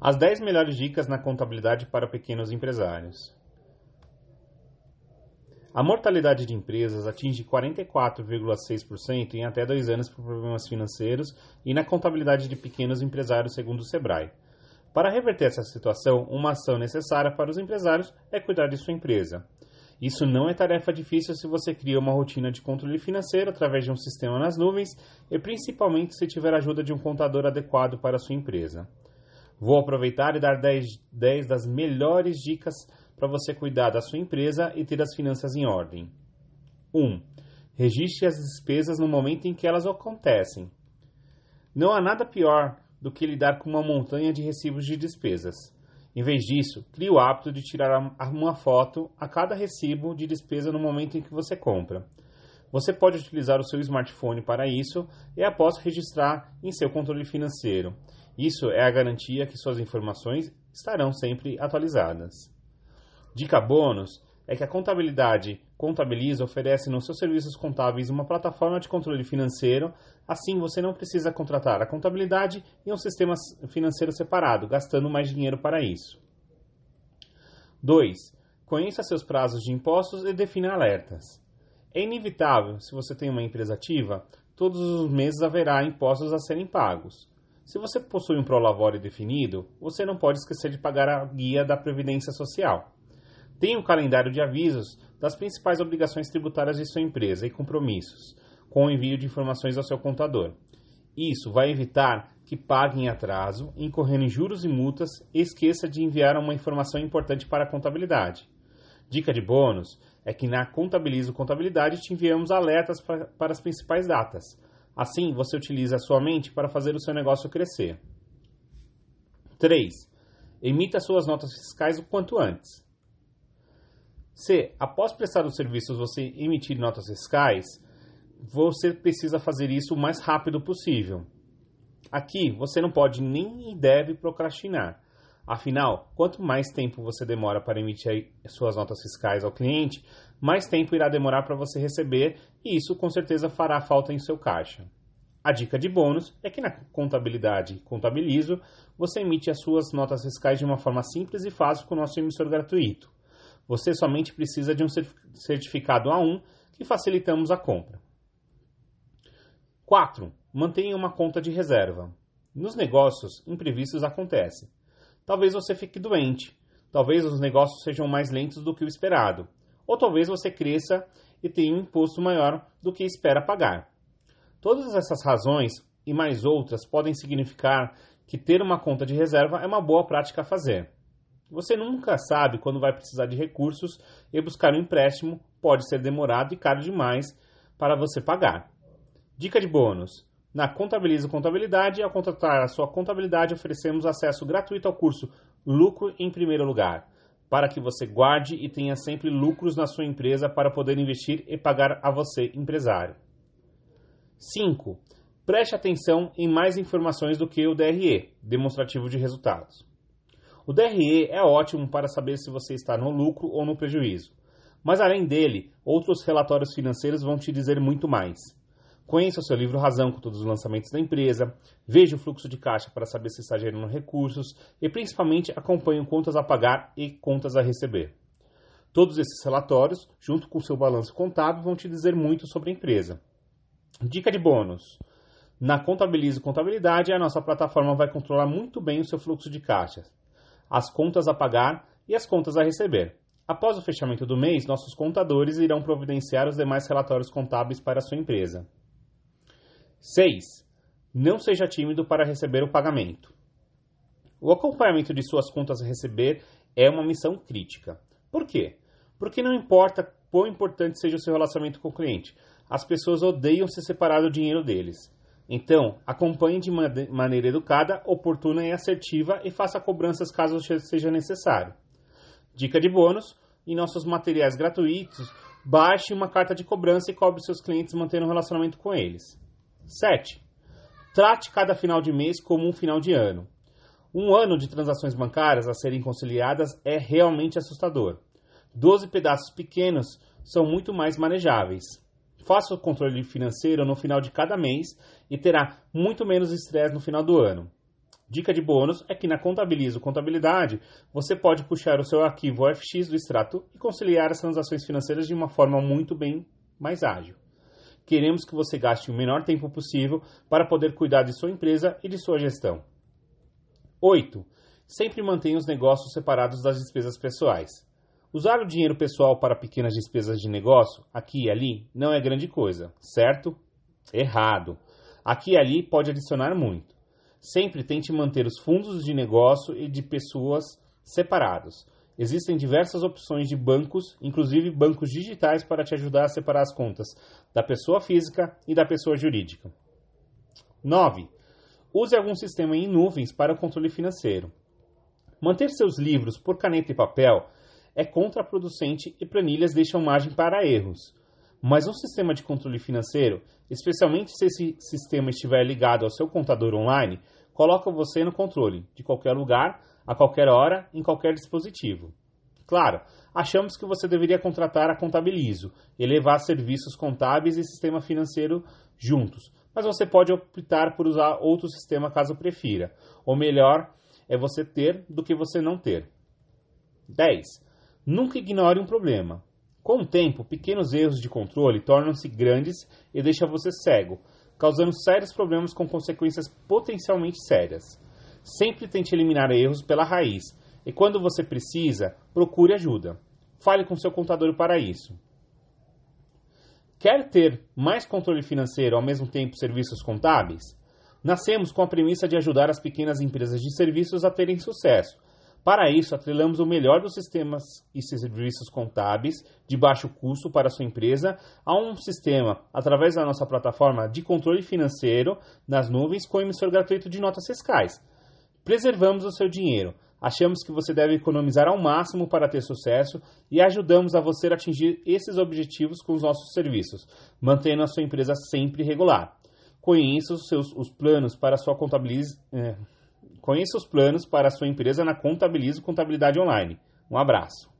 As 10 melhores dicas na contabilidade para pequenos empresários. A mortalidade de empresas atinge 44,6% em até dois anos por problemas financeiros e na contabilidade de pequenos empresários, segundo o Sebrae. Para reverter essa situação, uma ação necessária para os empresários é cuidar de sua empresa. Isso não é tarefa difícil se você cria uma rotina de controle financeiro através de um sistema nas nuvens e principalmente se tiver a ajuda de um contador adequado para a sua empresa. Vou aproveitar e dar 10, 10 das melhores dicas para você cuidar da sua empresa e ter as finanças em ordem. 1. Um, registre as despesas no momento em que elas acontecem. Não há nada pior do que lidar com uma montanha de recibos de despesas. Em vez disso, crie o hábito de tirar uma foto a cada recibo de despesa no momento em que você compra. Você pode utilizar o seu smartphone para isso e após registrar em seu controle financeiro. Isso é a garantia que suas informações estarão sempre atualizadas. Dica bônus é que a contabilidade Contabiliza oferece nos seus serviços contábeis uma plataforma de controle financeiro, assim você não precisa contratar a contabilidade e um sistema financeiro separado, gastando mais dinheiro para isso. 2. Conheça seus prazos de impostos e defina alertas. É inevitável, se você tem uma empresa ativa, todos os meses haverá impostos a serem pagos. Se você possui um Prolavore definido, você não pode esquecer de pagar a guia da Previdência Social. Tenha um calendário de avisos das principais obrigações tributárias de sua empresa e compromissos, com o envio de informações ao seu contador. Isso vai evitar que pague em atraso, incorrendo em juros e multas e esqueça de enviar uma informação importante para a contabilidade. Dica de bônus é que na Contabilizo Contabilidade te enviamos alertas para, para as principais datas. Assim, você utiliza a sua mente para fazer o seu negócio crescer. 3. Emita suas notas fiscais o quanto antes. Se, após prestar os serviços, você emitir notas fiscais, você precisa fazer isso o mais rápido possível. Aqui, você não pode nem deve procrastinar. Afinal, quanto mais tempo você demora para emitir suas notas fiscais ao cliente, mais tempo irá demorar para você receber e isso com certeza fará falta em seu caixa. A dica de bônus é que na contabilidade Contabilizo, você emite as suas notas fiscais de uma forma simples e fácil com o nosso emissor gratuito. Você somente precisa de um certificado A1 que facilitamos a compra. 4. Mantenha uma conta de reserva. Nos negócios, imprevistos acontecem. Talvez você fique doente, talvez os negócios sejam mais lentos do que o esperado, ou talvez você cresça e tenha um imposto maior do que espera pagar. Todas essas razões e mais outras podem significar que ter uma conta de reserva é uma boa prática a fazer. Você nunca sabe quando vai precisar de recursos e buscar um empréstimo pode ser demorado e caro demais para você pagar. Dica de bônus: na Contabiliza Contabilidade, ao contratar a sua contabilidade, oferecemos acesso gratuito ao curso Lucro em Primeiro Lugar, para que você guarde e tenha sempre lucros na sua empresa para poder investir e pagar a você, empresário. 5. Preste atenção em mais informações do que o DRE, demonstrativo de resultados. O DRE é ótimo para saber se você está no lucro ou no prejuízo. Mas além dele, outros relatórios financeiros vão te dizer muito mais. Conheça o seu livro Razão com todos os lançamentos da empresa, veja o fluxo de caixa para saber se está gerando recursos e principalmente acompanhe contas a pagar e contas a receber. Todos esses relatórios, junto com o seu balanço contábil, vão te dizer muito sobre a empresa. Dica de bônus. Na Contabilize Contabilidade, a nossa plataforma vai controlar muito bem o seu fluxo de caixa as contas a pagar e as contas a receber. Após o fechamento do mês, nossos contadores irão providenciar os demais relatórios contábeis para a sua empresa. 6. Não seja tímido para receber o pagamento. O acompanhamento de suas contas a receber é uma missão crítica. Por quê? Porque não importa quão importante seja o seu relacionamento com o cliente, as pessoas odeiam se separar do dinheiro deles. Então, acompanhe de maneira educada, oportuna e assertiva e faça cobranças caso seja necessário. Dica de bônus: em nossos materiais gratuitos, baixe uma carta de cobrança e cobre seus clientes mantendo um relacionamento com eles. 7. Trate cada final de mês como um final de ano. Um ano de transações bancárias a serem conciliadas é realmente assustador. 12 pedaços pequenos são muito mais manejáveis. Faça o controle financeiro no final de cada mês e terá muito menos estresse no final do ano. Dica de bônus é que na Contabilizo Contabilidade você pode puxar o seu arquivo OFX do extrato e conciliar as transações financeiras de uma forma muito bem mais ágil. Queremos que você gaste o menor tempo possível para poder cuidar de sua empresa e de sua gestão. 8. Sempre mantenha os negócios separados das despesas pessoais. Usar o dinheiro pessoal para pequenas despesas de negócio, aqui e ali, não é grande coisa, certo? Errado. Aqui e ali pode adicionar muito. Sempre tente manter os fundos de negócio e de pessoas separados. Existem diversas opções de bancos, inclusive bancos digitais, para te ajudar a separar as contas da pessoa física e da pessoa jurídica. 9. Use algum sistema em nuvens para o controle financeiro. Manter seus livros por caneta e papel é contraproducente e planilhas deixam margem para erros. Mas um sistema de controle financeiro, especialmente se esse sistema estiver ligado ao seu contador online, coloca você no controle, de qualquer lugar, a qualquer hora, em qualquer dispositivo. Claro, achamos que você deveria contratar a Contabilizo e levar serviços contábeis e sistema financeiro juntos, mas você pode optar por usar outro sistema caso prefira. Ou melhor, é você ter do que você não ter. 10. Nunca ignore um problema. Com o tempo, pequenos erros de controle tornam-se grandes e deixam você cego, causando sérios problemas com consequências potencialmente sérias. Sempre tente eliminar erros pela raiz e, quando você precisa, procure ajuda. Fale com seu contador para isso. Quer ter mais controle financeiro ao mesmo tempo serviços contábeis? Nascemos com a premissa de ajudar as pequenas empresas de serviços a terem sucesso para isso, atrelamos o melhor dos sistemas e serviços contábeis de baixo custo para sua empresa a um sistema através da nossa plataforma de controle financeiro nas nuvens com emissor gratuito de notas fiscais. Preservamos o seu dinheiro. Achamos que você deve economizar ao máximo para ter sucesso e ajudamos a você a atingir esses objetivos com os nossos serviços, mantendo a sua empresa sempre regular. Conheça os seus os planos para sua contabilidade. Eh, Conheça os planos para a sua empresa na Contabilizo Contabilidade Online. Um abraço.